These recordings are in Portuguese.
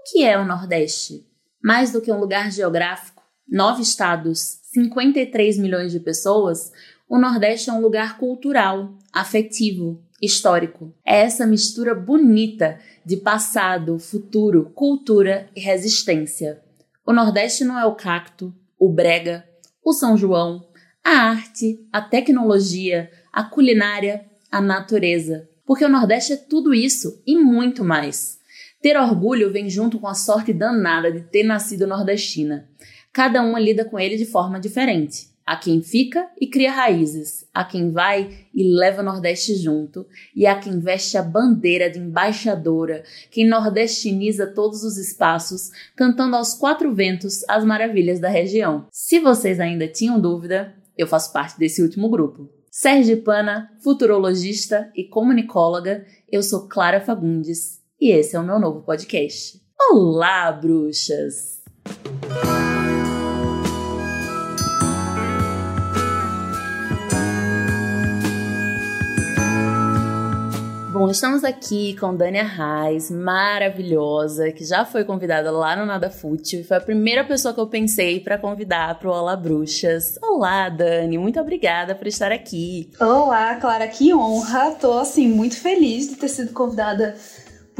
O que é o Nordeste? Mais do que um lugar geográfico, nove estados, 53 milhões de pessoas, o Nordeste é um lugar cultural, afetivo, histórico. É essa mistura bonita de passado, futuro, cultura e resistência. O Nordeste não é o cacto, o brega, o São João, a arte, a tecnologia, a culinária, a natureza. Porque o Nordeste é tudo isso e muito mais. Ter orgulho vem junto com a sorte danada de ter nascido nordestina. Cada uma lida com ele de forma diferente. Há quem fica e cria raízes, há quem vai e leva o Nordeste junto, e há quem veste a bandeira de embaixadora, quem nordestiniza todos os espaços, cantando aos quatro ventos as maravilhas da região. Se vocês ainda tinham dúvida, eu faço parte desse último grupo. Sergipana, futurologista e comunicóloga, eu sou Clara Fagundes e esse é o meu novo podcast. Olá, bruxas! Bom, estamos aqui com Dania Reis, maravilhosa, que já foi convidada lá no Nada Fútil e foi a primeira pessoa que eu pensei para convidar para o Olá Bruxas. Olá, Dani, muito obrigada por estar aqui. Olá, Clara, que honra. Tô assim muito feliz de ter sido convidada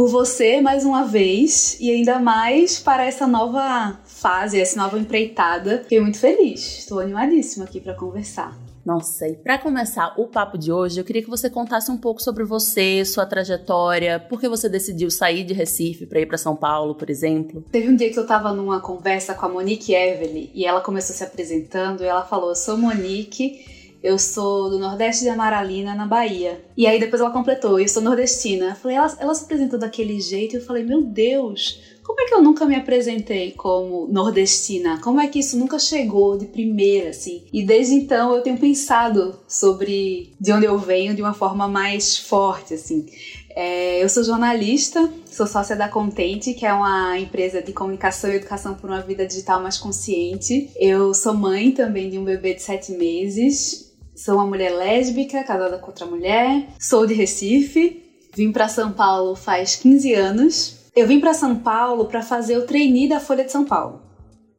por você mais uma vez e ainda mais para essa nova fase, essa nova empreitada. Fiquei muito feliz. Estou animadíssima aqui para conversar. Nossa, e para começar o papo de hoje, eu queria que você contasse um pouco sobre você, sua trajetória, por que você decidiu sair de Recife para ir para São Paulo, por exemplo. Teve um dia que eu tava numa conversa com a Monique Evely e ela começou se apresentando e ela falou: "Eu sou Monique, eu sou do Nordeste de Amaralina, na Bahia. E aí depois ela completou, eu sou nordestina. Eu falei, ela, ela se apresentou daquele jeito, eu falei, meu Deus, como é que eu nunca me apresentei como nordestina? Como é que isso nunca chegou de primeira, assim? E desde então eu tenho pensado sobre de onde eu venho de uma forma mais forte, assim. É, eu sou jornalista, sou sócia da Contente, que é uma empresa de comunicação e educação por uma vida digital mais consciente. Eu sou mãe também de um bebê de sete meses. Sou uma mulher lésbica, casada com outra mulher. Sou de Recife. Vim para São Paulo faz 15 anos eu vim para São Paulo para fazer o trainee da Folha de São Paulo.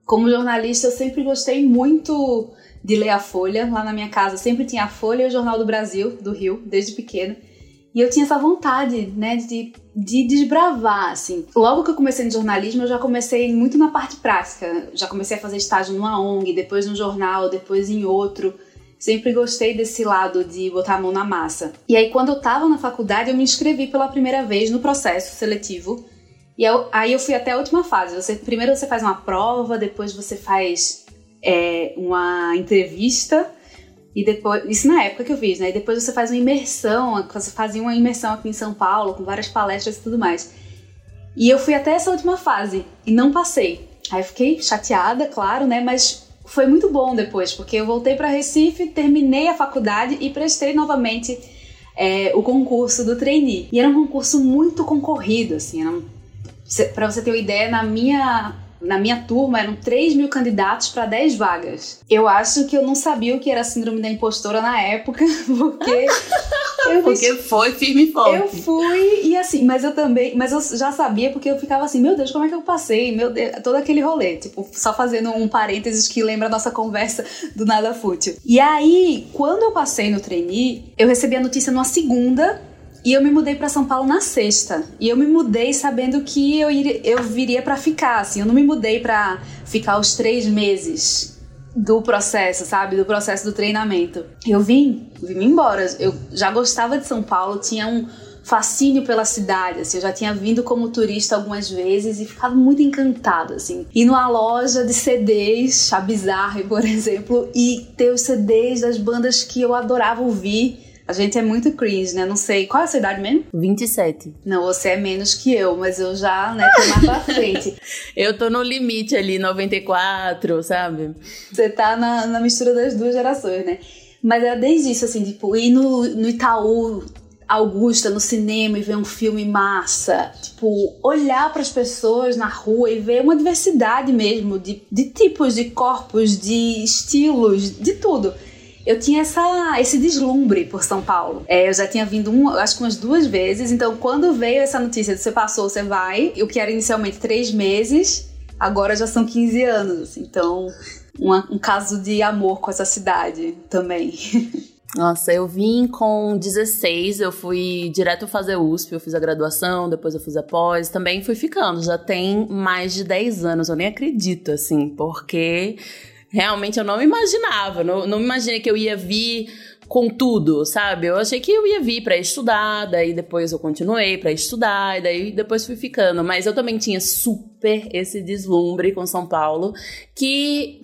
Como jornalista, eu sempre gostei muito de ler a Folha. Lá na minha casa sempre tinha a Folha e o Jornal do Brasil, do Rio, desde pequena. E eu tinha essa vontade, né, de, de desbravar, assim. Logo que eu comecei no jornalismo, eu já comecei muito na parte prática. Já comecei a fazer estágio numa ONG, depois num jornal, depois em outro. Sempre gostei desse lado de botar a mão na massa. E aí, quando eu tava na faculdade, eu me inscrevi pela primeira vez no processo seletivo e eu, aí eu fui até a última fase. Você, primeiro você faz uma prova, depois você faz é, uma entrevista. E depois, isso na época que eu fiz, né? E depois você faz uma imersão, você fazia uma imersão aqui em São Paulo, com várias palestras e tudo mais. E eu fui até essa última fase e não passei. Aí fiquei chateada, claro, né? Mas foi muito bom depois, porque eu voltei para Recife, terminei a faculdade e prestei novamente é, o concurso do trainee. E era um concurso muito concorrido, assim, eram para você ter uma ideia, na minha na minha turma eram 3 mil candidatos para 10 vagas. Eu acho que eu não sabia o que era síndrome da impostora na época, porque. eu porque foi firme e forte. Eu fui, e assim, mas eu também. Mas eu já sabia porque eu ficava assim, meu Deus, como é que eu passei? Meu Deus, todo aquele rolê. Tipo, só fazendo um parênteses que lembra a nossa conversa do nada fútil. E aí, quando eu passei no trainee, eu recebi a notícia numa segunda e eu me mudei para São Paulo na sexta. E eu me mudei sabendo que eu, iria, eu viria para ficar, assim. Eu não me mudei para ficar os três meses do processo, sabe? Do processo do treinamento. Eu vim, vim embora. Eu já gostava de São Paulo, tinha um fascínio pela cidade, assim, eu já tinha vindo como turista algumas vezes e ficado muito encantada, assim. Ir numa loja de CDs, a Bizarre, por exemplo, e ter os CDs das bandas que eu adorava ouvir a gente é muito cringe, né? Não sei. Qual é a sua idade mesmo? 27. Não, você é menos que eu, mas eu já, né, tô mais pra frente. eu tô no limite ali, 94, sabe? Você tá na, na mistura das duas gerações, né? Mas era desde isso, assim, tipo, ir no, no Itaú Augusta no cinema e ver um filme massa. Tipo, olhar para as pessoas na rua e ver uma diversidade mesmo de, de tipos, de corpos, de estilos, de tudo. Eu tinha essa, esse deslumbre por São Paulo. É, eu já tinha vindo, um, acho que umas duas vezes, então quando veio essa notícia de você passou, você vai, o que era inicialmente três meses, agora já são 15 anos. Então, uma, um caso de amor com essa cidade também. Nossa, eu vim com 16, eu fui direto fazer USP, eu fiz a graduação, depois eu fiz a pós, também fui ficando, já tem mais de 10 anos, eu nem acredito, assim, porque realmente eu não imaginava, não, não imaginei que eu ia vir com tudo, sabe? Eu achei que eu ia vir para estudar, daí depois eu continuei para estudar, e daí depois fui ficando, mas eu também tinha super esse deslumbre com São Paulo, que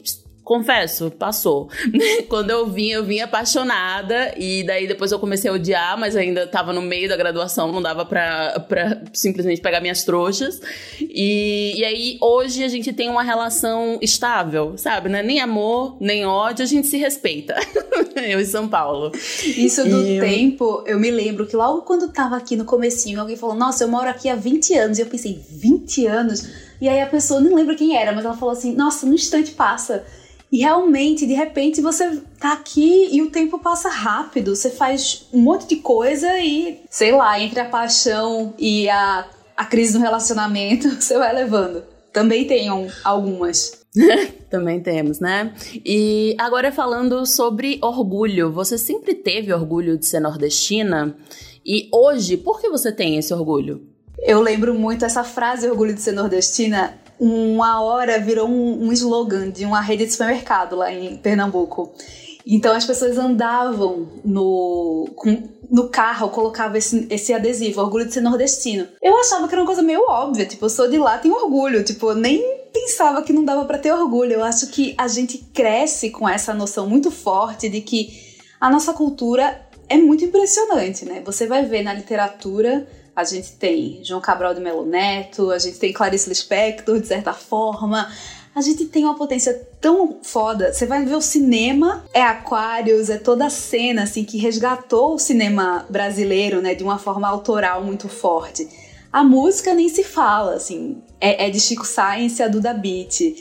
confesso, passou. Quando eu vim, eu vim apaixonada e daí depois eu comecei a odiar, mas ainda tava no meio da graduação, não dava pra, pra simplesmente pegar minhas trouxas. E, e aí hoje a gente tem uma relação estável, sabe? Né? Nem amor, nem ódio, a gente se respeita. eu em São Paulo. Isso do e... tempo, eu me lembro que logo quando tava aqui no comecinho, alguém falou, nossa, eu moro aqui há 20 anos. E eu pensei, 20 anos? E aí a pessoa, não lembro quem era, mas ela falou assim, nossa, no instante passa. E realmente, de repente, você tá aqui e o tempo passa rápido. Você faz um monte de coisa e, sei lá, entre a paixão e a, a crise no relacionamento, você vai levando. Também tenham algumas. Também temos, né? E agora falando sobre orgulho. Você sempre teve orgulho de ser nordestina? E hoje, por que você tem esse orgulho? Eu lembro muito essa frase, orgulho de ser nordestina, uma hora virou um, um slogan de uma rede de supermercado lá em Pernambuco. Então as pessoas andavam no, com, no carro, colocava esse, esse adesivo, orgulho de ser nordestino. Eu achava que era uma coisa meio óbvia, tipo, eu sou de lá, tenho orgulho, tipo, eu nem pensava que não dava para ter orgulho. Eu acho que a gente cresce com essa noção muito forte de que a nossa cultura é muito impressionante, né? Você vai ver na literatura a gente tem João Cabral de Melo Neto, a gente tem Clarice Lispector, de certa forma. A gente tem uma potência tão foda. Você vai ver o cinema, é Aquários, é toda a cena assim que resgatou o cinema brasileiro, né, de uma forma autoral muito forte. A música nem se fala, assim, é, é de Chico Science, a Duda Beat.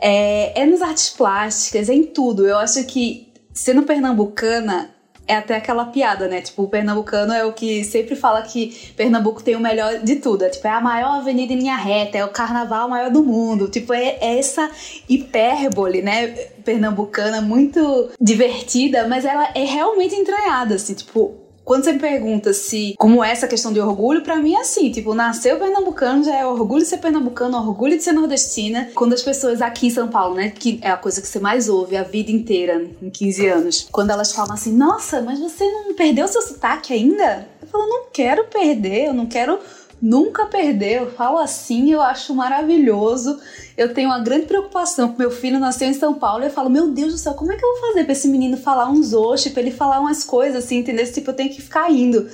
É, é nas artes plásticas, é em tudo. Eu acho que sendo pernambucana, é até aquela piada, né? Tipo, o pernambucano é o que sempre fala que Pernambuco tem o melhor de tudo. É, tipo, é a maior avenida em linha reta, é o carnaval maior do mundo. Tipo, é, é essa hipérbole, né? Pernambucana muito divertida, mas ela é realmente entranhada, assim. Tipo, quando você me pergunta se como é essa questão de orgulho, para mim é assim, tipo, nasceu pernambucano já é orgulho de ser pernambucano, orgulho de ser nordestina. Quando as pessoas aqui em São Paulo, né, que é a coisa que você mais ouve a vida inteira, em 15 anos, quando elas falam assim: "Nossa, mas você não perdeu seu sotaque ainda?" Eu falo: "Não quero perder, eu não quero nunca perder. Eu falo assim, eu acho maravilhoso. Eu tenho uma grande preocupação meu filho nasceu em São Paulo eu falo, meu Deus do céu, como é que eu vou fazer para esse menino falar uns oxi, para ele falar umas coisas assim, entendeu? Tipo, eu tenho que ficar indo.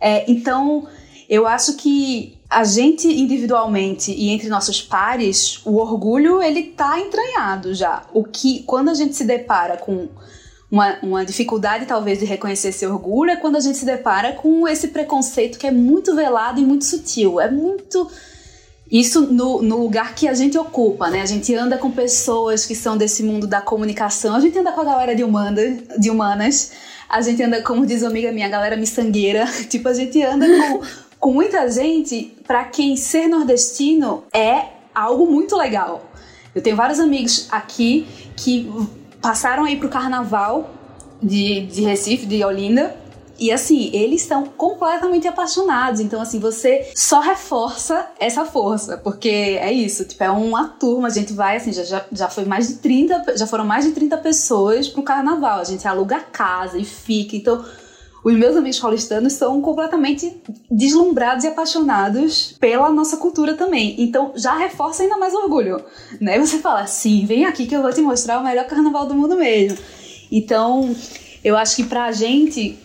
É, então, eu acho que a gente individualmente e entre nossos pares, o orgulho ele tá entranhado já. O que quando a gente se depara com uma, uma dificuldade, talvez, de reconhecer esse orgulho é quando a gente se depara com esse preconceito que é muito velado e muito sutil. É muito. Isso no, no, lugar que a gente ocupa, né? A gente anda com pessoas que são desse mundo da comunicação, a gente anda com a galera de, de humanas, a gente anda, como diz uma amiga minha, a galera miçangueira. tipo, a gente anda com, com muita gente para quem ser nordestino é algo muito legal. Eu tenho vários amigos aqui que passaram aí pro carnaval de, de Recife, de Olinda. E assim, eles estão completamente apaixonados. Então, assim, você só reforça essa força. Porque é isso, tipo, é uma turma. A gente vai, assim, já, já, já foi mais de 30, já foram mais de 30 pessoas pro carnaval. A gente aluga casa e fica. Então, os meus amigos paulistanos são completamente deslumbrados e apaixonados pela nossa cultura também. Então já reforça ainda mais orgulho, né? Você fala, sim, vem aqui que eu vou te mostrar o melhor carnaval do mundo mesmo. Então, eu acho que pra gente,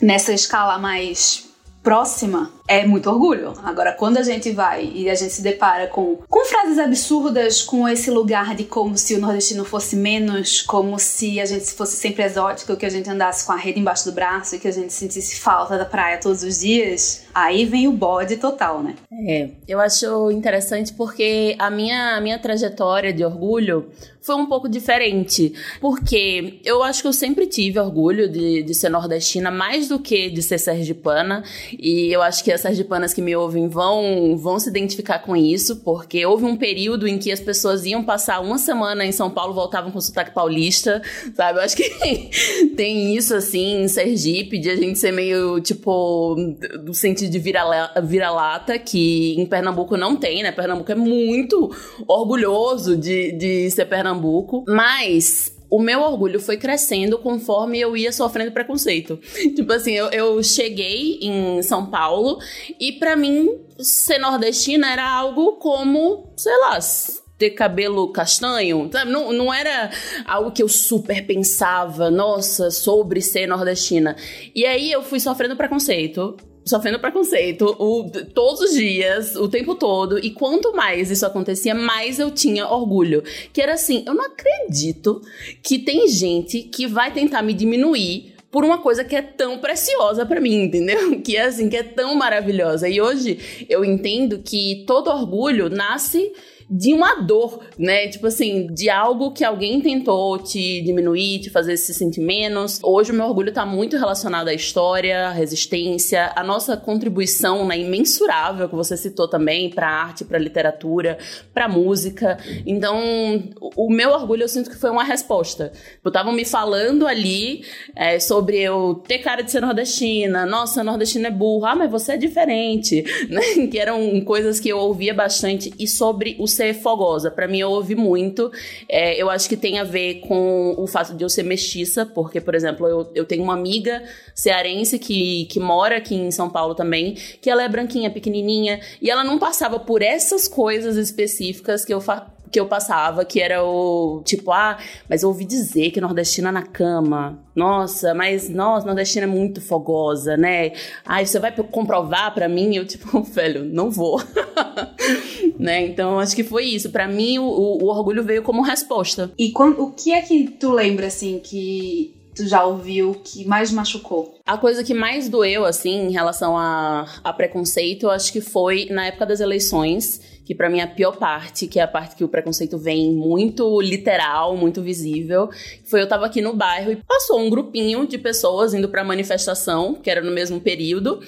nessa escala mais próxima, é muito orgulho. Agora, quando a gente vai e a gente se depara com, com frases absurdas, com esse lugar de como se o nordestino fosse menos, como se a gente fosse sempre exótico, que a gente andasse com a rede embaixo do braço e que a gente sentisse falta da praia todos os dias, aí vem o bode total, né? É, eu acho interessante porque a minha, a minha trajetória de orgulho foi um pouco diferente. Porque eu acho que eu sempre tive orgulho de, de ser nordestina, mais do que de ser sergipana. E eu acho que as sergipanas que me ouvem vão, vão se identificar com isso, porque houve um período em que as pessoas iam passar uma semana em São Paulo, voltavam com sotaque paulista, sabe? Eu acho que tem isso, assim, em Sergipe, de a gente ser meio, tipo, do sentido de vira-lata, vira que em Pernambuco não tem, né? Pernambuco é muito orgulhoso de, de ser Pernambuco Pernambuco, mas o meu orgulho foi crescendo conforme eu ia sofrendo preconceito. Tipo assim, eu, eu cheguei em São Paulo e para mim ser nordestina era algo como, sei lá, ter cabelo castanho, sabe? Não, não era algo que eu super pensava, nossa, sobre ser nordestina. E aí eu fui sofrendo preconceito sofrendo preconceito o, todos os dias, o tempo todo. E quanto mais isso acontecia, mais eu tinha orgulho. Que era assim, eu não acredito que tem gente que vai tentar me diminuir por uma coisa que é tão preciosa para mim, entendeu? Que é assim, que é tão maravilhosa. E hoje eu entendo que todo orgulho nasce de uma dor, né? Tipo assim, de algo que alguém tentou te diminuir, te fazer se sentir menos. Hoje o meu orgulho tá muito relacionado à história, à resistência, à nossa contribuição, né, imensurável que você citou também para arte, para literatura, para música. Então, o meu orgulho eu sinto que foi uma resposta. Estavam me falando ali é, sobre eu ter cara de ser nordestina, nossa, nordestina é burra, ah, mas você é diferente, né? Que eram coisas que eu ouvia bastante e sobre o ser fogosa. Para mim, eu ouvi muito. É, eu acho que tem a ver com o fato de eu ser mestiça, porque, por exemplo, eu, eu tenho uma amiga cearense que, que mora aqui em São Paulo também, que ela é branquinha, pequenininha, e ela não passava por essas coisas específicas que eu que eu passava, que era o tipo, ah, mas eu ouvi dizer que nordestina na cama. Nossa, mas nossa, nordestina é muito fogosa, né? Ai, você vai comprovar para mim? Eu tipo, velho, não vou. né? Então, acho que foi isso. Para mim, o, o, orgulho veio como resposta. E quando, o que é que tu lembra assim que tu já ouviu que mais machucou? A coisa que mais doeu, assim, em relação a, a preconceito, eu acho que foi na época das eleições que para mim é a pior parte, que é a parte que o preconceito vem muito literal, muito visível, foi eu tava aqui no bairro e passou um grupinho de pessoas indo pra manifestação, que era no mesmo período,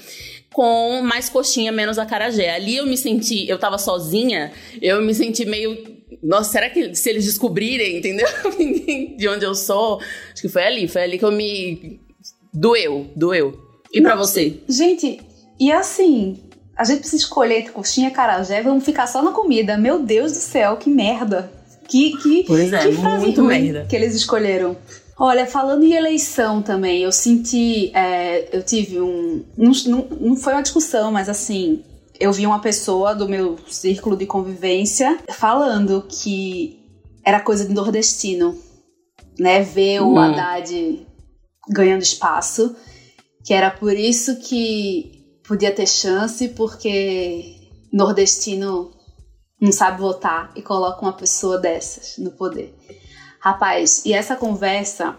com mais coxinha, menos acarajé. Ali eu me senti, eu tava sozinha, eu me senti meio nossa, será que se eles descobrirem, entendeu? de onde eu sou? Acho que foi ali, foi ali que eu me. Doeu, doeu. E para você? Gente, e assim, a gente precisa escolher entre coxinha e carajé, vamos ficar só na comida. Meu Deus do céu, que merda. Que, que, pois é, que frase muito ruim merda. que eles escolheram. Olha, falando em eleição também, eu senti. É, eu tive um. Não, não, não foi uma discussão, mas assim. Eu vi uma pessoa do meu círculo de convivência falando que era coisa de nordestino, né? Ver o hum. Haddad ganhando espaço. Que era por isso que podia ter chance porque nordestino não sabe votar e coloca uma pessoa dessas no poder. Rapaz, e essa conversa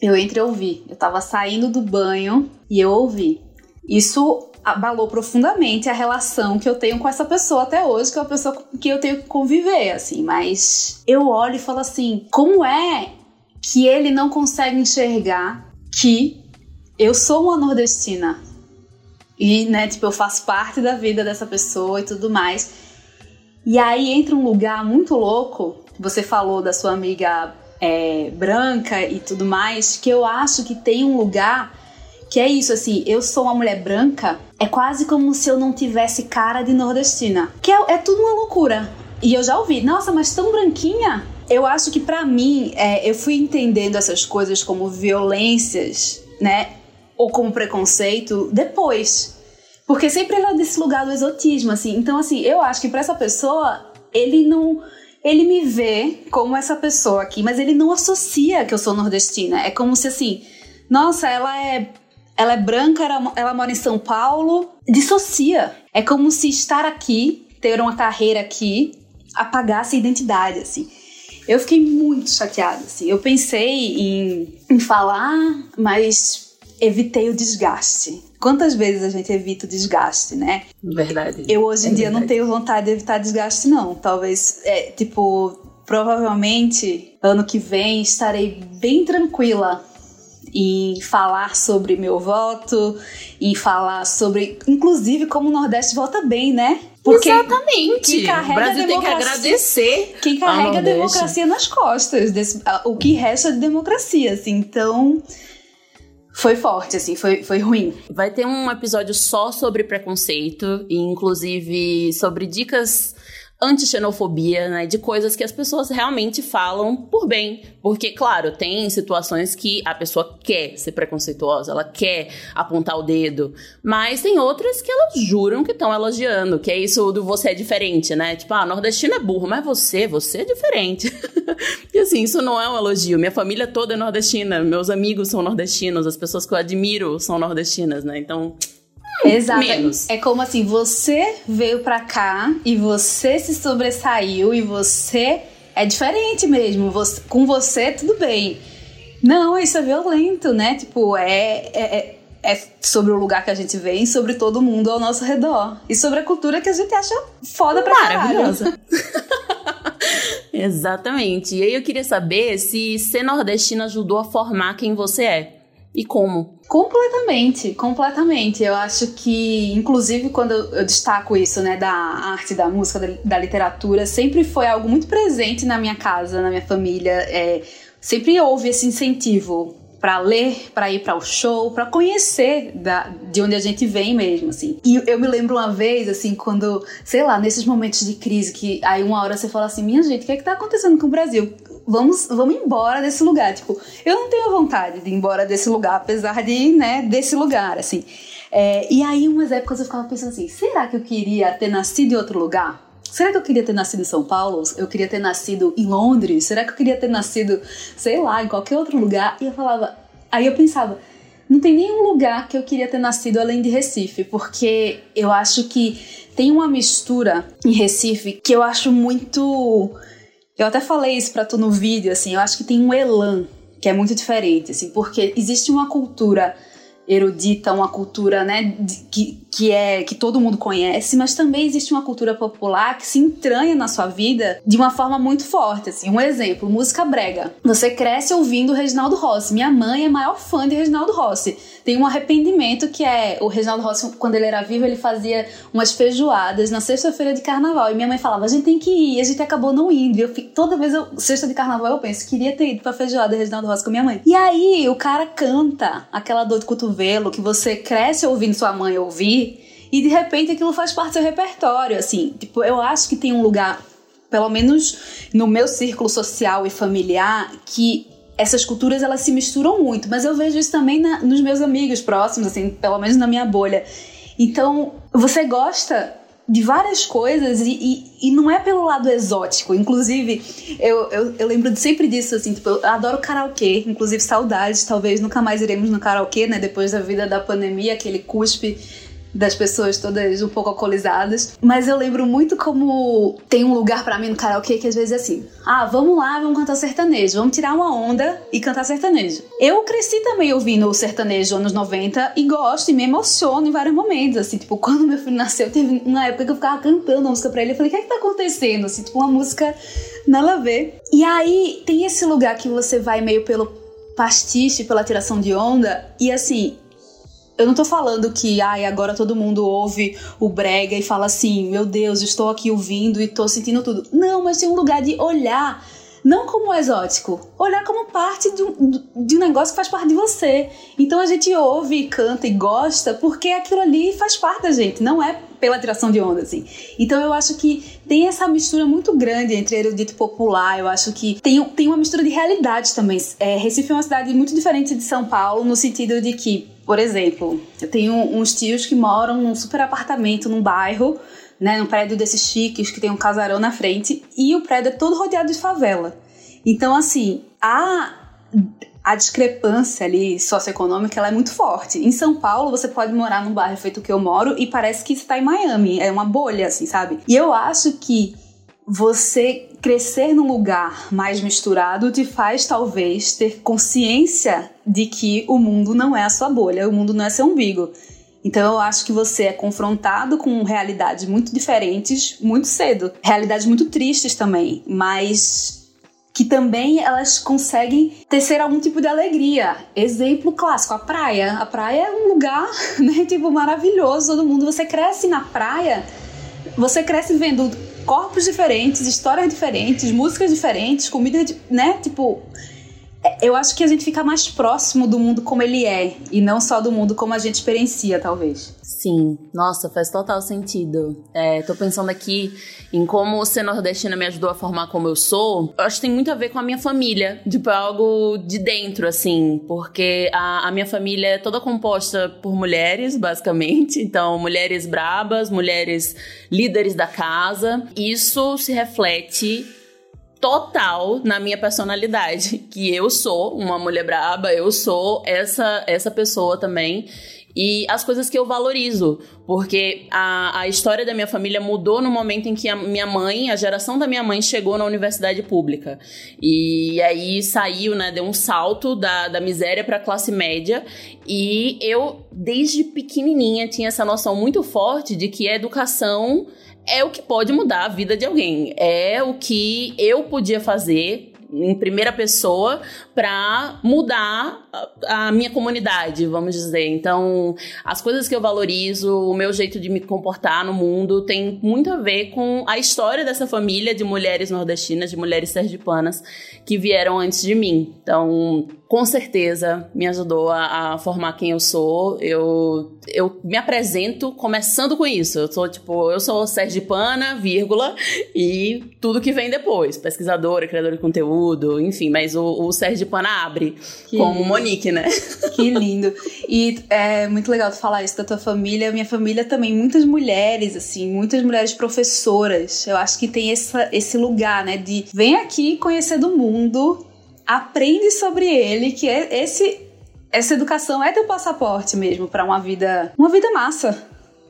eu entre ouvi. Eu tava saindo do banho e eu ouvi. Isso abalou profundamente a relação que eu tenho com essa pessoa até hoje, que é uma pessoa que eu tenho que conviver, assim. Mas eu olho e falo assim: como é que ele não consegue enxergar que eu sou uma nordestina? E, né, tipo, eu faço parte da vida dessa pessoa e tudo mais. E aí entra um lugar muito louco. Você falou da sua amiga é, branca e tudo mais, que eu acho que tem um lugar que é isso, assim, eu sou uma mulher branca, é quase como se eu não tivesse cara de nordestina. Que é, é tudo uma loucura. E eu já ouvi, nossa, mas tão branquinha? Eu acho que para mim, é, eu fui entendendo essas coisas como violências, né? Ou como preconceito depois. Porque sempre era desse lugar do exotismo, assim. Então, assim, eu acho que para essa pessoa, ele não. Ele me vê como essa pessoa aqui, mas ele não associa que eu sou nordestina. É como se assim, nossa, ela é ela é branca, ela mora em São Paulo, dissocia. É como se estar aqui, ter uma carreira aqui, apagasse a identidade, assim. Eu fiquei muito chateada, assim. Eu pensei em, em falar, mas evitei o desgaste. Quantas vezes a gente evita o desgaste, né? Verdade. Eu hoje em é dia verdade. não tenho vontade de evitar desgaste, não. Talvez, é, tipo, provavelmente ano que vem estarei bem tranquila em falar sobre meu voto, em falar sobre, inclusive, como o Nordeste vota bem, né? Porque Exatamente. Quem carrega o Brasil tem que agradecer. Quem carrega a democracia nas costas, desse, o que resta de democracia, assim. Então, foi forte, assim, foi, foi ruim. Vai ter um episódio só sobre preconceito, e inclusive sobre dicas anti-xenofobia, né? De coisas que as pessoas realmente falam por bem. Porque, claro, tem situações que a pessoa quer ser preconceituosa, ela quer apontar o dedo. Mas tem outras que elas juram que estão elogiando, que é isso do você é diferente, né? Tipo, ah, nordestino é burro, mas você, você é diferente. e assim, isso não é um elogio. Minha família toda é nordestina, meus amigos são nordestinos, as pessoas que eu admiro são nordestinas, né? Então. Exato. Menos. É como assim, você veio pra cá e você se sobressaiu e você é diferente mesmo. Você, com você, tudo bem. Não, isso é violento, né? Tipo, é, é, é sobre o lugar que a gente vem, sobre todo mundo ao nosso redor. E sobre a cultura que a gente acha foda pra Maravilhosa. Exatamente. E aí eu queria saber se ser nordestina ajudou a formar quem você é. E como? Completamente, completamente. Eu acho que, inclusive, quando eu destaco isso, né, da arte, da música, da, literatura, sempre foi algo muito presente na minha casa, na minha família. É, sempre houve esse incentivo para ler, para ir para o show, para conhecer da, de onde a gente vem mesmo, assim. E eu me lembro uma vez, assim, quando, sei lá, nesses momentos de crise, que aí uma hora você fala assim, minha gente, o que é que tá acontecendo com o Brasil? Vamos, vamos embora desse lugar. Tipo, eu não tenho vontade de ir embora desse lugar, apesar de, né, desse lugar, assim. É, e aí, umas épocas eu ficava pensando assim, será que eu queria ter nascido em outro lugar? Será que eu queria ter nascido em São Paulo? Eu queria ter nascido em Londres? Será que eu queria ter nascido, sei lá, em qualquer outro lugar? E eu falava. Aí eu pensava, não tem nenhum lugar que eu queria ter nascido além de Recife, porque eu acho que tem uma mistura em Recife que eu acho muito. Eu até falei isso pra tu no vídeo, assim, eu acho que tem um elan que é muito diferente, assim, porque existe uma cultura erudita, uma cultura, né, que, que é que todo mundo conhece, mas também existe uma cultura popular que se entranha na sua vida de uma forma muito forte, assim. Um exemplo, música brega. Você cresce ouvindo o Reginaldo Rossi. Minha mãe é maior fã de Reginaldo Rossi. Tem um arrependimento que é o Reginaldo Rossi, quando ele era vivo, ele fazia umas feijoadas na sexta-feira de carnaval. E minha mãe falava: a gente tem que ir, a gente acabou não indo. E eu fico, toda vez, eu, sexta de carnaval, eu penso: queria ter ido pra feijoada Reginaldo Rossi com minha mãe. E aí, o cara canta aquela dor de cotovelo que você cresce ouvindo sua mãe ouvir. E de repente aquilo faz parte do seu repertório, assim. Tipo, eu acho que tem um lugar, pelo menos no meu círculo social e familiar, que essas culturas elas se misturam muito, mas eu vejo isso também na, nos meus amigos próximos, assim, pelo menos na minha bolha. Então, você gosta de várias coisas e, e, e, não é pelo lado exótico. Inclusive, eu, eu, eu lembro sempre disso, assim, tipo, eu adoro karaokê, inclusive saudades, talvez nunca mais iremos no karaokê, né, depois da vida da pandemia, aquele cuspe das pessoas todas um pouco alcoolizadas. Mas eu lembro muito como tem um lugar para mim no karaokê que às vezes é assim: ah, vamos lá, vamos cantar sertanejo, vamos tirar uma onda e cantar sertanejo. Eu cresci também ouvindo o sertanejo anos 90 e gosto e me emociono em vários momentos. Assim, tipo, quando meu filho nasceu, teve uma época que eu ficava cantando a música pra ele. Eu falei: o que é que tá acontecendo? Assim, tipo, uma música nada a ver. E aí tem esse lugar que você vai meio pelo pastiche, pela tiração de onda, e assim, eu não tô falando que, ai, agora todo mundo ouve o brega e fala assim, meu Deus, estou aqui ouvindo e tô sentindo tudo. Não, mas tem um lugar de olhar, não como exótico, olhar como parte de um, de um negócio que faz parte de você. Então a gente ouve, canta e gosta porque aquilo ali faz parte da gente, não é pela tiração de onda, assim. Então eu acho que tem essa mistura muito grande entre erudito popular. Eu acho que tem, tem uma mistura de realidade também. É, Recife é uma cidade muito diferente de São Paulo, no sentido de que por exemplo, eu tenho uns tios que moram num super apartamento num bairro, né, num prédio desses chiques que tem um casarão na frente, e o prédio é todo rodeado de favela. Então, assim, a a discrepância ali socioeconômica ela é muito forte. Em São Paulo, você pode morar num bairro feito que eu moro e parece que está em Miami. É uma bolha, assim, sabe? E eu acho que você crescer num lugar mais misturado te faz talvez ter consciência de que o mundo não é a sua bolha, o mundo não é seu umbigo. Então eu acho que você é confrontado com realidades muito diferentes muito cedo, realidades muito tristes também, mas que também elas conseguem tecer algum tipo de alegria. Exemplo clássico, a praia. A praia é um lugar, né, tipo, maravilhoso, todo mundo. Você cresce na praia, você cresce vendo corpos diferentes, histórias diferentes, músicas diferentes, comida, né, tipo... Eu acho que a gente fica mais próximo do mundo como ele é, e não só do mundo como a gente experiencia, talvez. Sim, nossa, faz total sentido. É, tô pensando aqui em como ser nordestina me ajudou a formar como eu sou. Eu acho que tem muito a ver com a minha família, tipo, é algo de dentro, assim, porque a, a minha família é toda composta por mulheres, basicamente. Então, mulheres brabas, mulheres líderes da casa. Isso se reflete total na minha personalidade, que eu sou uma mulher braba, eu sou essa essa pessoa também e as coisas que eu valorizo, porque a, a história da minha família mudou no momento em que a minha mãe, a geração da minha mãe, chegou na universidade pública. E aí saiu, né, deu um salto da, da miséria para a classe média. E eu, desde pequenininha, tinha essa noção muito forte de que a educação é o que pode mudar a vida de alguém. É o que eu podia fazer em primeira pessoa para mudar a, a, minha comunidade, vamos dizer. Então, as coisas que eu valorizo, o meu jeito de me comportar no mundo tem muito a ver com a história dessa família de mulheres nordestinas, de mulheres sergipanas que vieram antes de mim. Então, com certeza me ajudou a, a, formar quem eu sou. Eu, eu me apresento começando com isso. Eu sou tipo, eu sou sergipana, vírgula, e tudo que vem depois. Pesquisadora, criadora de conteúdo, enfim, mas o, o sergipana abre, que como lindo. Monique, né? Que lindo. E é muito legal tu falar isso da tua família. Minha família também, muitas mulheres, assim, muitas mulheres professoras. Eu acho que tem essa, esse lugar, né, de vem aqui conhecer do mundo aprende sobre ele, que é esse essa educação é teu passaporte mesmo para uma vida, uma vida massa,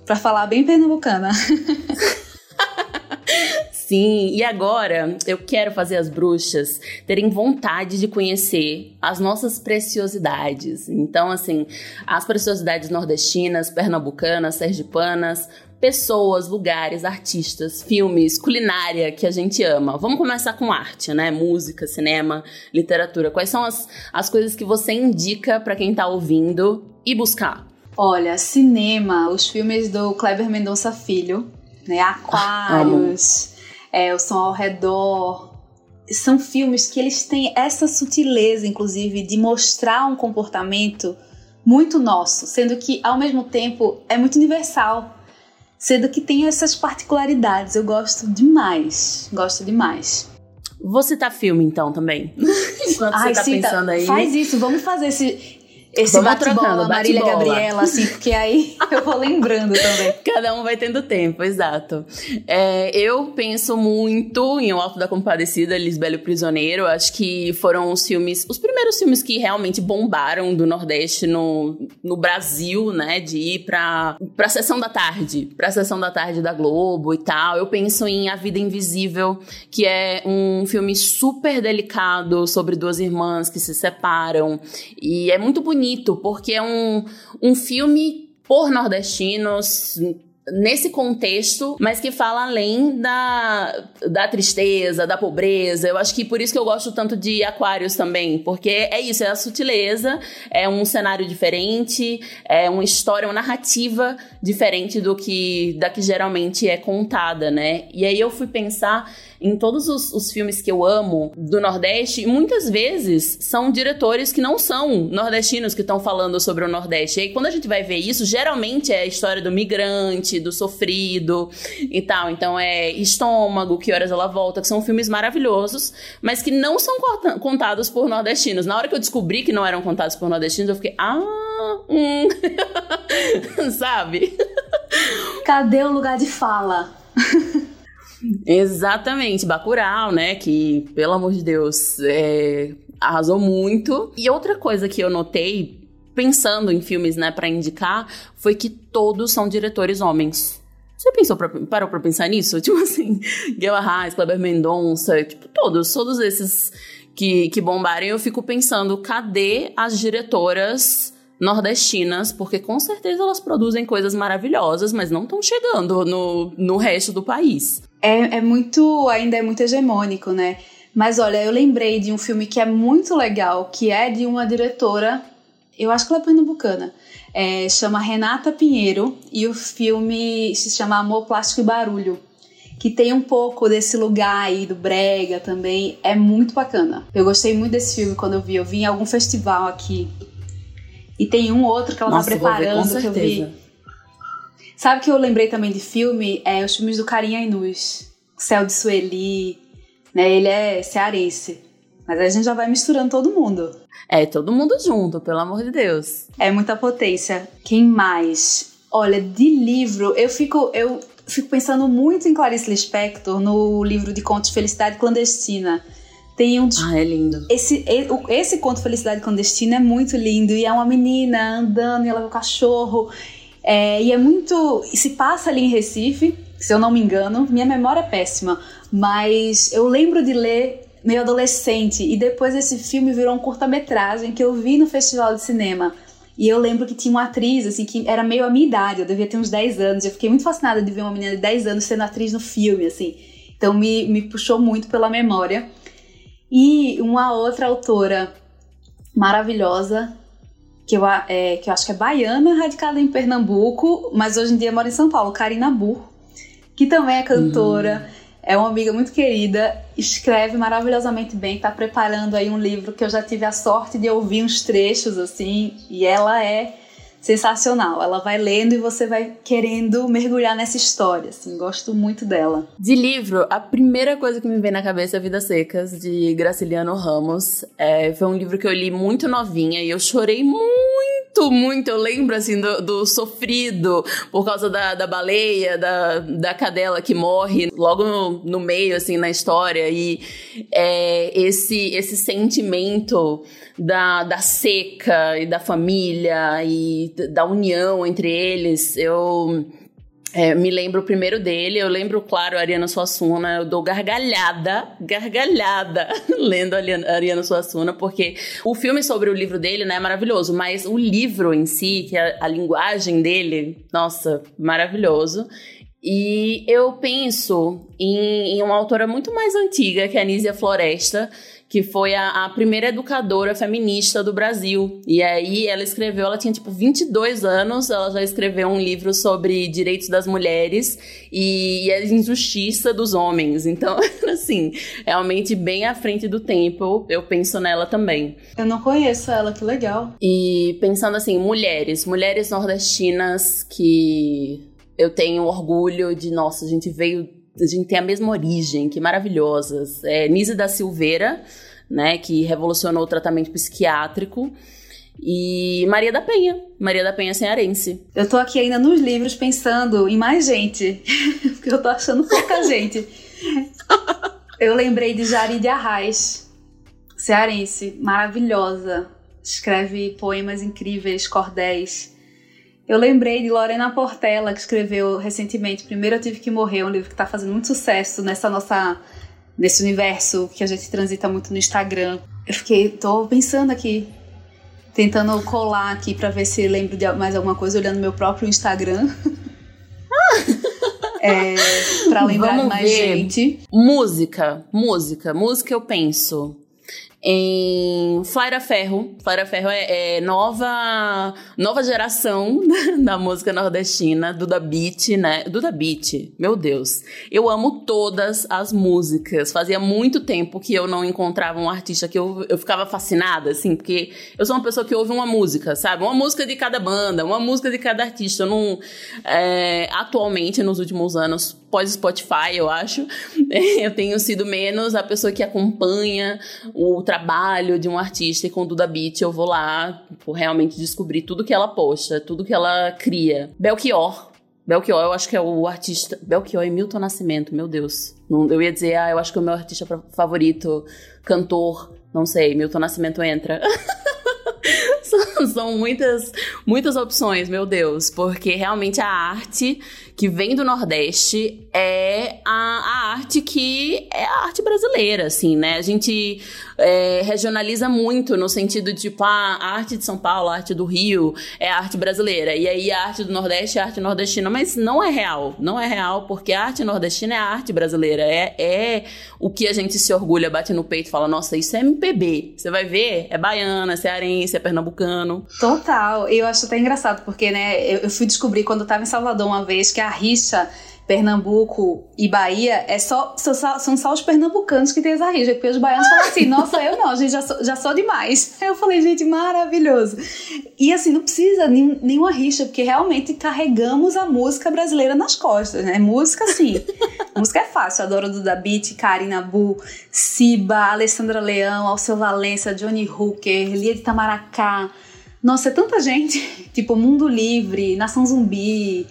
para falar bem pernambucana. Sim, e agora eu quero fazer as bruxas terem vontade de conhecer as nossas preciosidades. Então, assim, as preciosidades nordestinas, pernambucanas, sergipanas, pessoas, lugares, artistas, filmes, culinária que a gente ama. Vamos começar com arte, né? Música, cinema, literatura. Quais são as, as coisas que você indica para quem tá ouvindo e buscar? Olha, cinema, os filmes do Kleber Mendonça Filho, né? Aquários, ah, é, O Som ao Redor. São filmes que eles têm essa sutileza, inclusive, de mostrar um comportamento muito nosso, sendo que ao mesmo tempo é muito universal sendo que tem essas particularidades. Eu gosto demais, gosto demais. Vou citar filme então também. Enquanto Ai, você tá cita, pensando aí. Faz isso, vamos fazer esse esse bate-bola, Marília bate Gabriela, assim, porque aí eu vou lembrando também. Cada um vai tendo tempo, exato. É, eu penso muito em O Alto da Compadecida, Lisbelo Prisioneiro. Acho que foram os filmes, os primeiros filmes que realmente bombaram do Nordeste no, no Brasil, né? De ir pra, pra sessão da tarde, pra sessão da tarde da Globo e tal. Eu penso em A Vida Invisível, que é um filme super delicado sobre duas irmãs que se separam. E é muito bonito bonito, porque é um, um filme por nordestinos, nesse contexto, mas que fala além da, da tristeza, da pobreza. Eu acho que por isso que eu gosto tanto de Aquários também, porque é isso, é a sutileza, é um cenário diferente, é uma história, uma narrativa diferente do que da que geralmente é contada, né? E aí eu fui pensar em todos os, os filmes que eu amo do Nordeste, muitas vezes são diretores que não são nordestinos que estão falando sobre o Nordeste. E aí, quando a gente vai ver isso, geralmente é a história do migrante, do sofrido e tal. Então é Estômago, Que Horas Ela Volta, que são filmes maravilhosos, mas que não são contados por nordestinos. Na hora que eu descobri que não eram contados por nordestinos, eu fiquei, ah, hum. sabe? Cadê o lugar de fala? Exatamente, Bacurau, né? Que, pelo amor de Deus, é arrasou muito. E outra coisa que eu notei, pensando em filmes, né, para indicar, foi que todos são diretores homens. Você pensou pra, parou pra pensar nisso? Tipo assim, Guilherme Reis, Kleber Mendonça, tipo, todos, todos esses que, que bombarem, eu fico pensando, cadê as diretoras nordestinas? Porque com certeza elas produzem coisas maravilhosas, mas não estão chegando no, no resto do país. É, é muito, ainda é muito hegemônico, né? Mas olha, eu lembrei de um filme que é muito legal, que é de uma diretora, eu acho que ela é pernambucana, é, chama Renata Pinheiro, e o filme se chama Amor, Plástico e Barulho que tem um pouco desse lugar aí do brega também, é muito bacana. Eu gostei muito desse filme quando eu vi, eu vi em algum festival aqui. E tem um outro que ela tá Nossa, tá preparando ver, que eu vi. Sabe que eu lembrei também de filme? É os filmes do Carinha Inus. Céu de Sueli, né? Ele é cearense. Mas a gente já vai misturando todo mundo. É, todo mundo junto, pelo amor de Deus. É muita potência. Quem mais? Olha, de livro, eu fico. Eu fico pensando muito em Clarice Lispector no livro de contos Felicidade Clandestina. Tem um. Ah, é lindo. Esse, esse conto Felicidade Clandestina é muito lindo. E é uma menina andando e ela vê o cachorro. É, e é muito. Se passa ali em Recife, se eu não me engano. Minha memória é péssima. Mas eu lembro de ler meio adolescente. E depois esse filme virou um curta-metragem que eu vi no festival de cinema. E eu lembro que tinha uma atriz, assim, que era meio a minha idade, eu devia ter uns 10 anos. Eu fiquei muito fascinada de ver uma menina de 10 anos sendo atriz no filme, assim. Então me, me puxou muito pela memória. E uma outra autora maravilhosa, que eu, é, que eu acho que é baiana, radicada em Pernambuco, mas hoje em dia mora em São Paulo, Karina Burr, que também é cantora. Uhum é uma amiga muito querida, escreve maravilhosamente bem, está preparando aí um livro que eu já tive a sorte de ouvir uns trechos assim, e ela é sensacional. Ela vai lendo e você vai querendo mergulhar nessa história, assim, gosto muito dela. De livro, a primeira coisa que me vem na cabeça é Vidas Secas, de Graciliano Ramos. É, foi um livro que eu li muito novinha e eu chorei muito, muito. Eu lembro, assim, do, do sofrido por causa da, da baleia, da, da cadela que morre logo no, no meio, assim, na história. E é, esse, esse sentimento da, da seca e da família e da união entre eles. Eu é, me lembro o primeiro dele, eu lembro, claro, a Ariana Suassuna, eu dou gargalhada, gargalhada, lendo a Ariana Suassuna, porque o filme sobre o livro dele, né, é maravilhoso, mas o livro em si, que é a linguagem dele, nossa, maravilhoso. E eu penso em, em uma autora muito mais antiga, que é a Nízia Floresta, que foi a, a, primeira educadora feminista do Brasil. E aí ela escreveu, ela tinha tipo 22 anos, ela já escreveu um livro sobre direitos das mulheres e, e a injustiça dos homens. Então, assim, realmente bem à frente do tempo, eu penso nela também. Eu não conheço ela, que legal. E pensando assim, mulheres, mulheres nordestinas que eu tenho orgulho de, nossa, a gente veio a gente tem a mesma origem, que maravilhosas. É, Nise da Silveira, né, que revolucionou o tratamento psiquiátrico. E Maria da Penha, Maria da Penha cearense. Eu tô aqui ainda nos livros pensando em mais gente, porque eu tô achando pouca gente. Eu lembrei de Jari de Arraes, cearense, maravilhosa. Escreve poemas incríveis, cordéis. Eu lembrei de Lorena Portela, que escreveu recentemente Primeiro Eu Tive Que Morrer, um livro que está fazendo muito sucesso nessa nossa nesse universo que a gente transita muito no Instagram. Eu fiquei, tô pensando aqui, tentando colar aqui para ver se lembro de mais alguma coisa olhando meu próprio Instagram. é, para lembrar Vamos mais ver. gente. Música, música, música eu penso em Flaira Ferro. Flaira Ferro é, é, nova nova geração da música nordestina, Duda Beat, né? Duda Beat, meu Deus. Eu amo todas as músicas. Fazia muito tempo que eu não encontrava um artista que eu, eu ficava fascinada, assim, porque eu sou uma pessoa que ouve uma música, sabe? Uma música de cada banda, uma música de cada artista. Eu não. É, atualmente, nos últimos anos, pós-Spotify, eu acho, eu tenho sido menos a pessoa que acompanha o trabalho de um artista e com Duda Beat eu vou lá realmente descobrir tudo que ela posta, tudo que ela cria. Belchior, Belchior, eu acho que é o artista. Belchior e Milton Nascimento, meu Deus. Eu ia dizer, ah, eu acho que é o meu artista favorito, cantor, não sei, Milton Nascimento entra. são muitas, muitas opções, meu Deus, porque realmente a arte que vem do Nordeste é a, a arte que é a arte brasileira, assim, né? A gente é, regionaliza muito no sentido de, tipo, ah, a arte de São Paulo, a arte do Rio é a arte brasileira, e aí a arte do Nordeste é a arte nordestina, mas não é real, não é real, porque a arte nordestina é a arte brasileira, é, é o que a gente se orgulha, bate no peito e fala, nossa, isso é MPB, você vai ver, é baiana, é cearense, é pernambucano. Total, eu acho até engraçado, porque, né, eu, eu fui descobrir quando eu tava em Salvador uma vez que a rixa Pernambuco e Bahia é só, são, são só os pernambucanos que têm essa rixa, porque os baianos falam assim, nossa, eu não, gente já sou, já sou demais. Aí eu falei, gente, maravilhoso. E assim, não precisa nem, nenhuma rixa, porque realmente carregamos a música brasileira nas costas, né? Música, sim. música é fácil, adoro Duda Beat, Karina Bu, Siba, Alessandra Leão, Alceu Valença, Johnny Hooker, Lia de Tamaracá. Nossa, é tanta gente. tipo, Mundo Livre, Nação Zumbi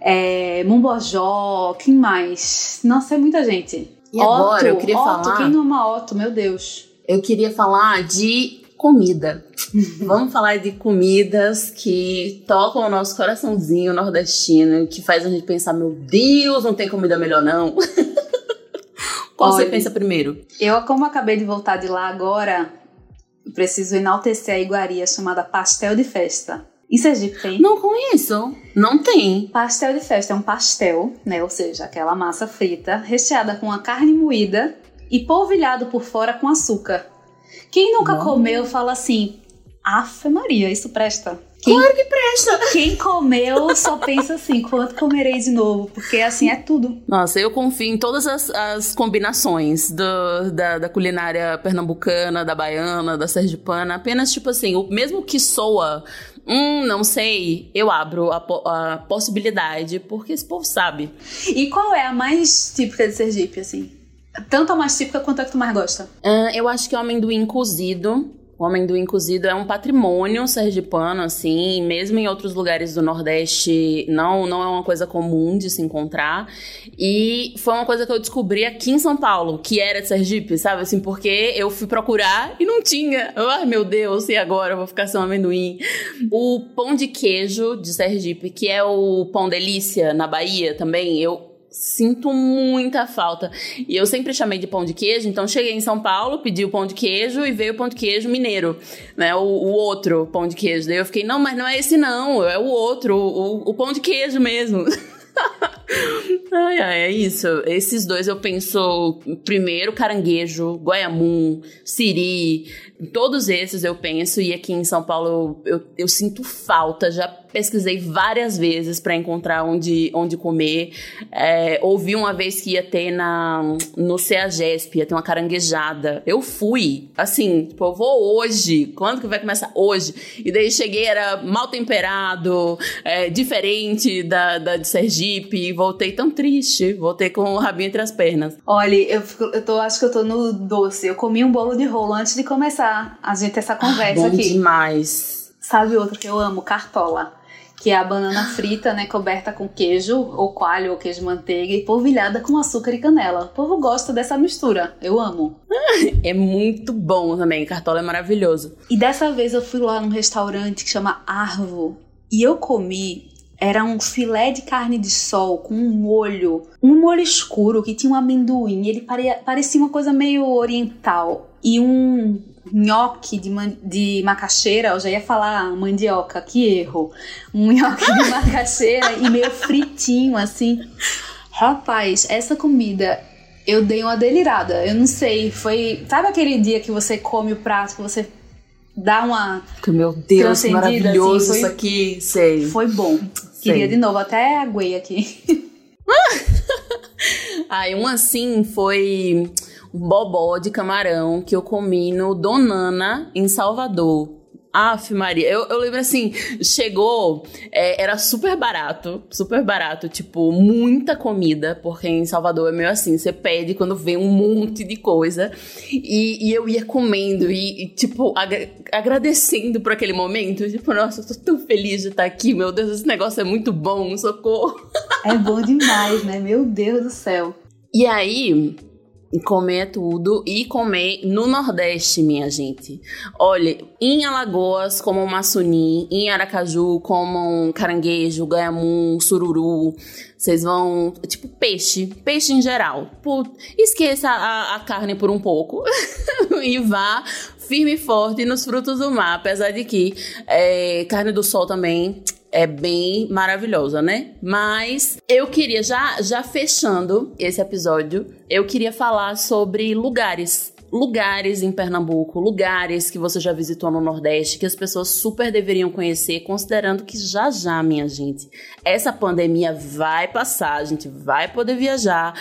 é, Mumbojó, quem mais? Nossa, é muita gente. E Otto, agora eu queria Otto, falar. Quem não ama Otto, meu Deus. Eu queria falar de comida. Vamos falar de comidas que tocam o nosso coraçãozinho nordestino, que faz a gente pensar: meu Deus, não tem comida melhor não. Qual Olha, você pensa primeiro? Eu, como acabei de voltar de lá agora, preciso enaltecer a iguaria chamada Pastel de Festa. Em Sergipe tem? Não conheço. Não tem. Pastel de festa é um pastel, né? Ou seja, aquela massa frita, recheada com a carne moída e polvilhado por fora com açúcar. Quem nunca Não. comeu fala assim: Afe Maria, isso presta. Quem, claro que presta! Quem comeu só pensa assim, quanto comerei de novo? Porque assim é tudo. Nossa, eu confio em todas as, as combinações do, da, da, culinária pernambucana, da baiana, da sergipana. Apenas, tipo assim, o mesmo que soa Hum, não sei. Eu abro a, a possibilidade, porque esse povo sabe. E qual é a mais típica de Sergipe, assim? Tanto a mais típica quanto a que tu mais gosta? Uh, eu acho que é o amendoim cozido. O amendoim cozido é um patrimônio sergipano, assim, mesmo em outros lugares do Nordeste não, não é uma coisa comum de se encontrar. E foi uma coisa que eu descobri aqui em São Paulo, que era de Sergipe, sabe? Assim, porque eu fui procurar e não tinha. Ai, meu Deus, e agora eu vou ficar sem amendoim? O pão de queijo de Sergipe, que é o pão delícia na Bahia também, eu sinto muita falta. E eu sempre chamei de pão de queijo, então cheguei em São Paulo, pedi o pão de queijo e veio o pão de queijo mineiro, né? O, o outro pão de queijo. Daí eu fiquei, não, mas não é esse não, é o outro, o, o pão de queijo mesmo. ai, ai, é isso. Esses dois eu penso primeiro caranguejo, guaiamum, siri, todos esses eu penso e aqui em São Paulo eu, eu, eu sinto falta, já pesquisei várias vezes para encontrar onde, onde comer. É, ouvi uma vez que ia ter na, no CEAGESP, ia ter uma caranguejada. Eu fui, assim, tipo, eu vou hoje. Quando que vai começar? Hoje. E daí cheguei, era mal temperado, é, diferente da, da de Sergipe, voltei tão triste. Voltei com o rabinho entre as pernas. Olha, eu, eu tô, acho que eu tô no doce. Eu comi um bolo de rolo antes de começar a gente essa conversa ah, bom aqui. demais. Sabe outro que eu amo? Cartola que é a banana frita, né, coberta com queijo, ou coalho, ou queijo manteiga, e polvilhada com açúcar e canela. O povo gosta dessa mistura, eu amo. É muito bom também, cartola é maravilhoso. E dessa vez eu fui lá num restaurante que chama Arvo, e eu comi era um filé de carne de sol com um molho, um molho escuro que tinha um amendoim. Ele parecia uma coisa meio oriental. E um nhoque de, de macaxeira, eu já ia falar mandioca, que erro. Um nhoque de macaxeira e meio fritinho, assim. Rapaz, essa comida eu dei uma delirada. Eu não sei, foi. Sabe aquele dia que você come o prato, que você dá uma. Meu Deus, maravilhoso assim, foi, isso aqui, sei. Foi bom. Sei. Queria de novo, até aguei aqui. Ai, um assim foi bobó de camarão que eu comi no Donana, em Salvador. Aff, Maria, eu, eu lembro assim, chegou, é, era super barato, super barato, tipo, muita comida, porque em Salvador é meio assim, você pede quando vem um monte de coisa, e, e eu ia comendo e, e tipo, ag agradecendo por aquele momento, tipo, nossa, eu tô tão feliz de estar aqui, meu Deus, esse negócio é muito bom, socorro. É bom demais, né? Meu Deus do céu. E aí, comer é tudo e comer no Nordeste, minha gente. Olha, em Alagoas, como maçuni, em Aracaju, como um caranguejo, ganhamum, sururu. Vocês vão. Tipo, peixe. Peixe em geral. esqueça a, a carne por um pouco e vá firme e forte nos frutos do mar. Apesar de que é, carne do sol também é bem maravilhosa, né? Mas eu queria, já, já fechando esse episódio, eu queria falar sobre lugares. Lugares em Pernambuco, lugares que você já visitou no Nordeste, que as pessoas super deveriam conhecer, considerando que já já, minha gente, essa pandemia vai passar, a gente vai poder viajar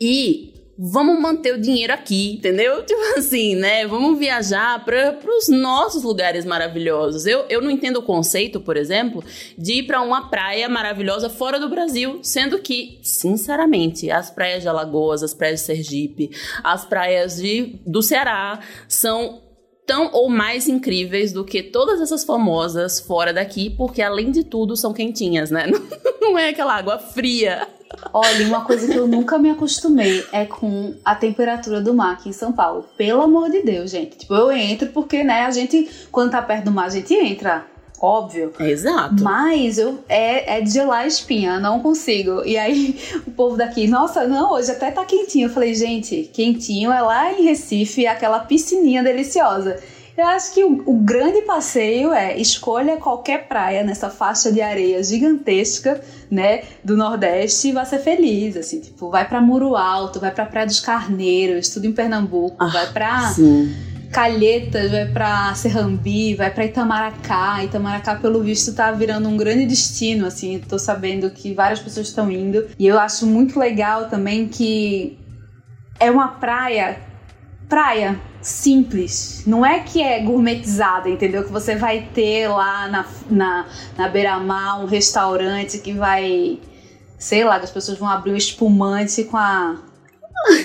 e vamos manter o dinheiro aqui, entendeu? Tipo assim, né? Vamos viajar para os nossos lugares maravilhosos. Eu, eu não entendo o conceito, por exemplo, de ir para uma praia maravilhosa fora do Brasil, sendo que, sinceramente, as praias de Alagoas, as praias de Sergipe, as praias de, do Ceará são tão ou mais incríveis do que todas essas famosas fora daqui, porque além de tudo são quentinhas, né? Não é aquela água fria. Olha, uma coisa que eu nunca me acostumei é com a temperatura do mar aqui em São Paulo. Pelo amor de Deus, gente. Tipo, eu entro porque, né, a gente, quando tá perto do mar, a gente entra. Óbvio. Exato. Mas eu é, é de gelar a espinha, não consigo. E aí o povo daqui, nossa, não, hoje até tá quentinho. Eu falei, gente, quentinho é lá em Recife, aquela piscininha deliciosa. Eu acho que o, o, grande passeio é escolha qualquer praia nessa faixa de areia gigantesca, né, do Nordeste e vá ser feliz, assim, tipo, vai para Muro Alto, vai para Praia dos Carneiros, tudo em Pernambuco, ah, vai para Calhetas, vai para Serrambi, vai para Itamaracá. Itamaracá, pelo visto, tá virando um grande destino, assim, tô sabendo que várias pessoas estão indo. E eu acho muito legal também que é uma praia praia simples. Não é que é gourmetizada, entendeu? Que você vai ter lá na, na, na beira-mar um restaurante que vai. Sei lá, que as pessoas vão abrir um espumante com a,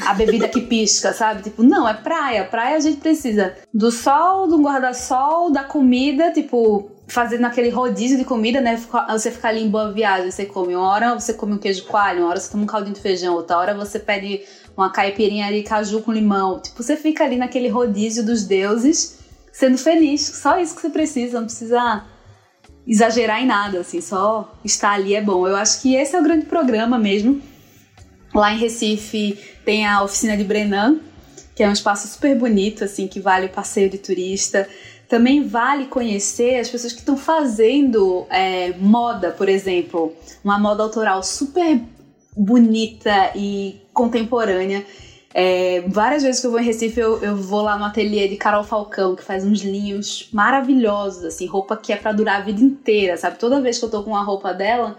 a bebida que pisca, sabe? Tipo, não, é praia. Praia a gente precisa do sol, do guarda-sol, da comida, tipo, fazendo aquele rodízio de comida, né? Você fica ali em boa viagem, você come. Uma hora você come um queijo coalho, uma hora você toma um caldinho de feijão, outra hora você pede uma caipirinha de caju com limão. Tipo, você fica ali naquele rodízio dos deuses, sendo feliz. Só isso que você precisa, não precisa exagerar em nada, assim, só estar ali é bom. Eu acho que esse é o grande programa mesmo. Lá em Recife tem a oficina de Brenan, que é um espaço super bonito, assim, que vale o passeio de turista. Também vale conhecer as pessoas que estão fazendo é, moda, por exemplo, uma moda autoral super bonita e contemporânea. É, várias vezes que eu vou em Recife, eu, eu vou lá no ateliê de Carol Falcão, que faz uns linhos maravilhosos, assim, roupa que é para durar a vida inteira, sabe? Toda vez que eu tô com uma roupa dela,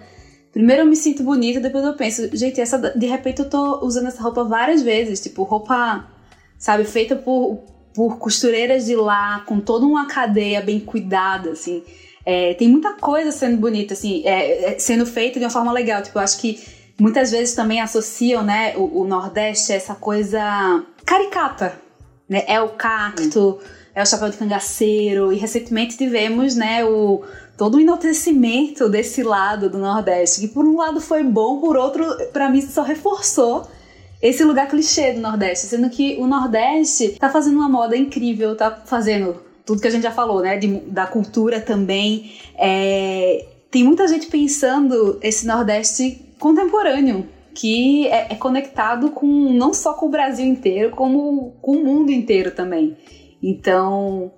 primeiro eu me sinto bonita, depois eu penso, gente, essa de repente eu tô usando essa roupa várias vezes, tipo, roupa, sabe, feita por, por costureiras de lá, com toda uma cadeia bem cuidada, assim. É, tem muita coisa sendo bonita, assim, é, é sendo feita de uma forma legal. Tipo, eu acho que muitas vezes também associam, né, o, o Nordeste a essa coisa caricata, né? É o cacto, é o chapéu de cangaceiro e recentemente tivemos, né, o todo o enaltecimento desse lado do Nordeste, que por um lado foi bom, por outro, para mim só reforçou esse lugar clichê do Nordeste, sendo que o Nordeste tá fazendo uma moda incrível, tá fazendo tudo que a gente já falou, né, de, da cultura também. É, tem muita gente pensando esse Nordeste contemporâneo que é, é, conectado com não só com o Brasil inteiro, como com o mundo inteiro também. Então,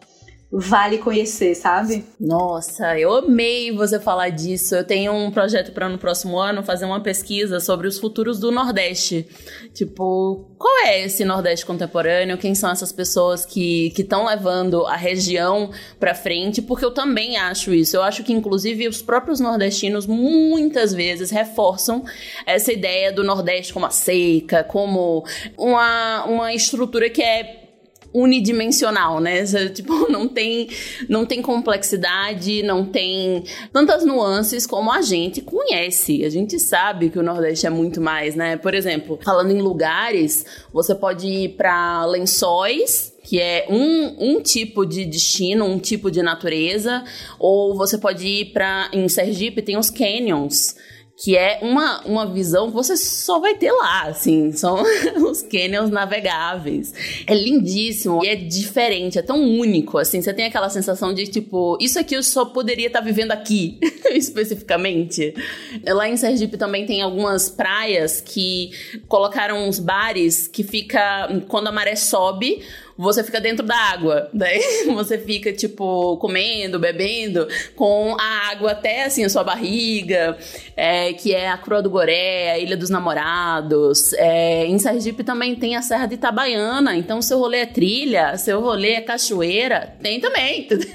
vale conhecer, sabe? Nossa, eu amei você falar disso. Eu tenho um projeto para no próximo ano fazer uma pesquisa sobre os futuros do Nordeste. Tipo, qual é esse Nordeste contemporâneo? Quem são essas pessoas que estão levando a região para frente? Porque eu também acho isso. Eu acho que, inclusive, os próprios nordestinos muitas vezes reforçam essa ideia do Nordeste como a seca, como uma, uma estrutura que é unidimensional, né? Tipo, não tem, não tem complexidade, não tem tantas nuances como a gente conhece. A gente sabe que o Nordeste é muito mais, né? Por exemplo, falando em lugares, você pode ir para Lençóis, que é um, um tipo de destino, um tipo de natureza, ou você pode ir para em Sergipe tem os canyons que é uma, uma visão que você só vai ter lá, assim, são os canyons navegáveis. É lindíssimo e é diferente, é tão único, assim, você tem aquela sensação de, tipo, isso aqui eu só poderia estar tá vivendo aqui, especificamente. Lá em Sergipe também tem algumas praias que colocaram uns bares que fica, quando a maré sobe, você fica dentro da água. Daí você fica, tipo, comendo, bebendo, com a água até assim, a sua barriga, é, que é a Crua do Goré, a Ilha dos Namorados. É, em Sergipe também tem a Serra de Itabaiana, então seu rolê é trilha, seu rolê é cachoeira, tem também, entendeu?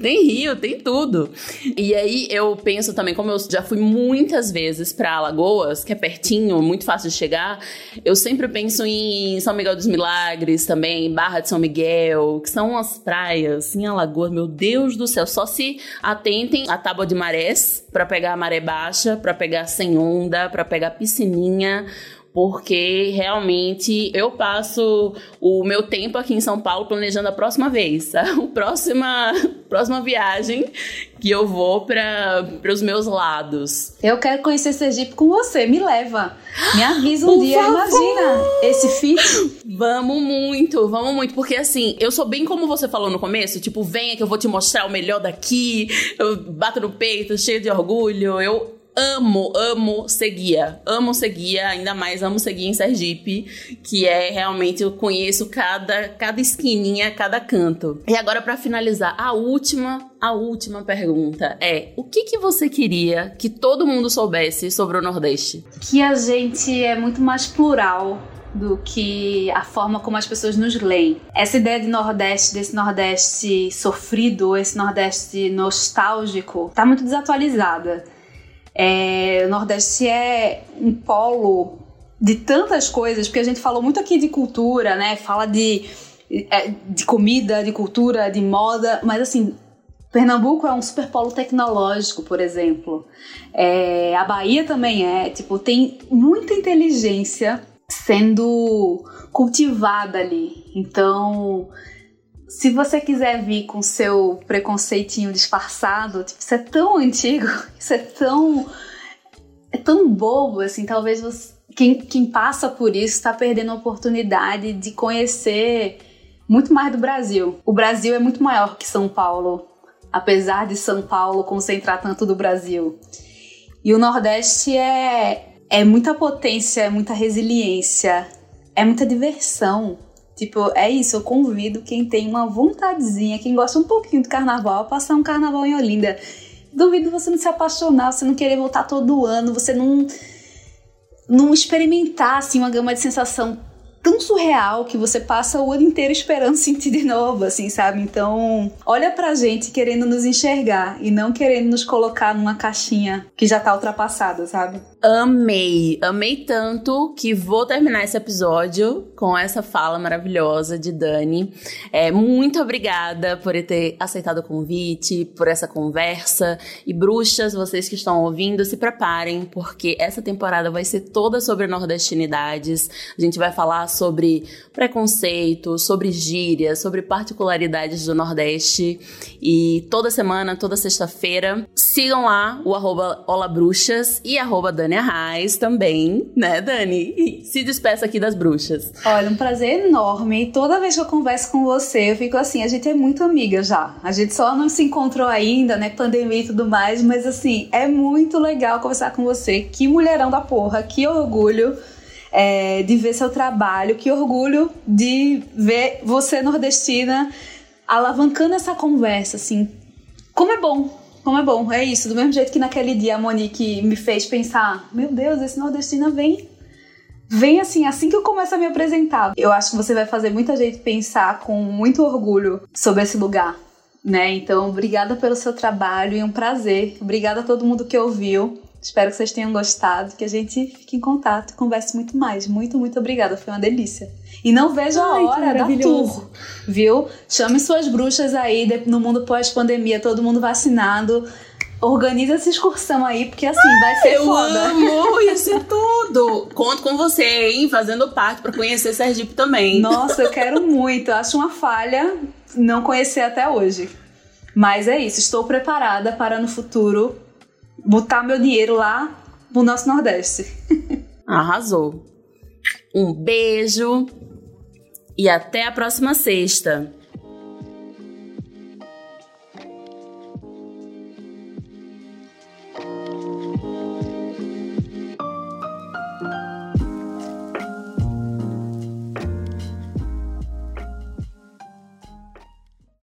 tem rio, tem tudo. E aí eu penso também, como eu já fui muitas vezes para Alagoas, que é pertinho, muito fácil de chegar, eu sempre penso em São Miguel dos Milagres também também, Barra de São Miguel, que são as praias em Alagoas, meu Deus do céu. Só se atentem à tábua de marés para pegar a maré baixa, para pegar sem onda, para pegar piscininha porque realmente eu passo o meu tempo aqui em São Paulo planejando a próxima vez, a próxima, próxima viagem que eu vou para os meus lados. Eu quero conhecer Sergipe com você, me leva. Me avisa um Por dia, favor. imagina esse fit. Vamos muito, vamos muito, porque assim, eu sou bem como você falou no começo, tipo, venha que eu vou te mostrar o melhor daqui, eu bato no peito, cheio de orgulho, eu amo, amo seguia. Amo seguia, ainda mais amo seguir em Sergipe, que é realmente eu conheço cada cada esquininha, cada canto. E agora para finalizar, a última, a última pergunta é: o que que você queria que todo mundo soubesse sobre o Nordeste? Que a gente é muito mais plural do que a forma como as pessoas nos leem. Essa ideia de Nordeste, desse Nordeste sofrido, esse Nordeste nostálgico, tá muito desatualizada. É, o Nordeste é um polo de tantas coisas, porque a gente falou muito aqui de cultura, né? Fala de, é, de comida, de cultura, de moda, mas assim, Pernambuco é um super polo tecnológico, por exemplo. É, a Bahia também é, tipo, tem muita inteligência sendo cultivada ali. Então, se você quiser vir com seu preconceitinho disfarçado, tipo, isso é tão antigo, isso é tão. é tão bobo, assim, talvez você, quem, quem passa por isso está perdendo a oportunidade de conhecer muito mais do Brasil. O Brasil é muito maior que São Paulo, apesar de São Paulo concentrar tanto do Brasil. E o Nordeste é, é muita potência, é muita resiliência, é muita diversão. Tipo, é isso, eu convido quem tem uma vontadezinha, quem gosta um pouquinho do carnaval, a passar um carnaval em Olinda. Duvido você não se apaixonar, você não querer voltar todo ano, você não não experimentar assim uma gama de sensação tão surreal que você passa o ano inteiro esperando sentir de novo, assim, sabe? Então, olha pra gente querendo nos enxergar e não querendo nos colocar numa caixinha que já tá ultrapassada, sabe? Amei, amei tanto que vou terminar esse episódio com essa fala maravilhosa de Dani. É, muito obrigada por ter aceitado o convite, por essa conversa. E bruxas, vocês que estão ouvindo, se preparem, porque essa temporada vai ser toda sobre nordestinidades. A gente vai falar sobre preconceito, sobre gírias, sobre particularidades do Nordeste. E toda semana, toda sexta-feira, sigam lá o arroba olabruxas e arroba Dani Arraes também, né, Dani? E se despeça aqui das bruxas. Olha, um prazer enorme. Toda vez que eu converso com você, eu fico assim, a gente é muito amiga já. A gente só não se encontrou ainda, né, pandemia e tudo mais, mas assim, é muito legal conversar com você. Que mulherão da porra, que orgulho é, de ver seu trabalho, que orgulho de ver você nordestina alavancando essa conversa, assim. Como é bom, como é bom, é isso. Do mesmo jeito que naquele dia a Monique me fez pensar, meu Deus, esse nordestina vem vem assim, assim que eu começo a me apresentar. Eu acho que você vai fazer muita gente pensar com muito orgulho sobre esse lugar, né? Então, obrigada pelo seu trabalho e um prazer. Obrigada a todo mundo que ouviu. Espero que vocês tenham gostado, que a gente fique em contato, converse muito mais. Muito, muito obrigada, foi uma delícia. E não vejo a Ai, hora da tour, viu? Chame suas bruxas aí no mundo pós-pandemia, todo mundo vacinado. Organiza essa excursão aí, porque assim, vai ser Eu foda. amo isso é tudo. Conto com você, hein? Fazendo parte pra conhecer Sergipe também. Nossa, eu quero muito. Acho uma falha não conhecer até hoje. Mas é isso, estou preparada para no futuro botar meu dinheiro lá no nosso Nordeste. Arrasou. Um beijo e até a próxima sexta.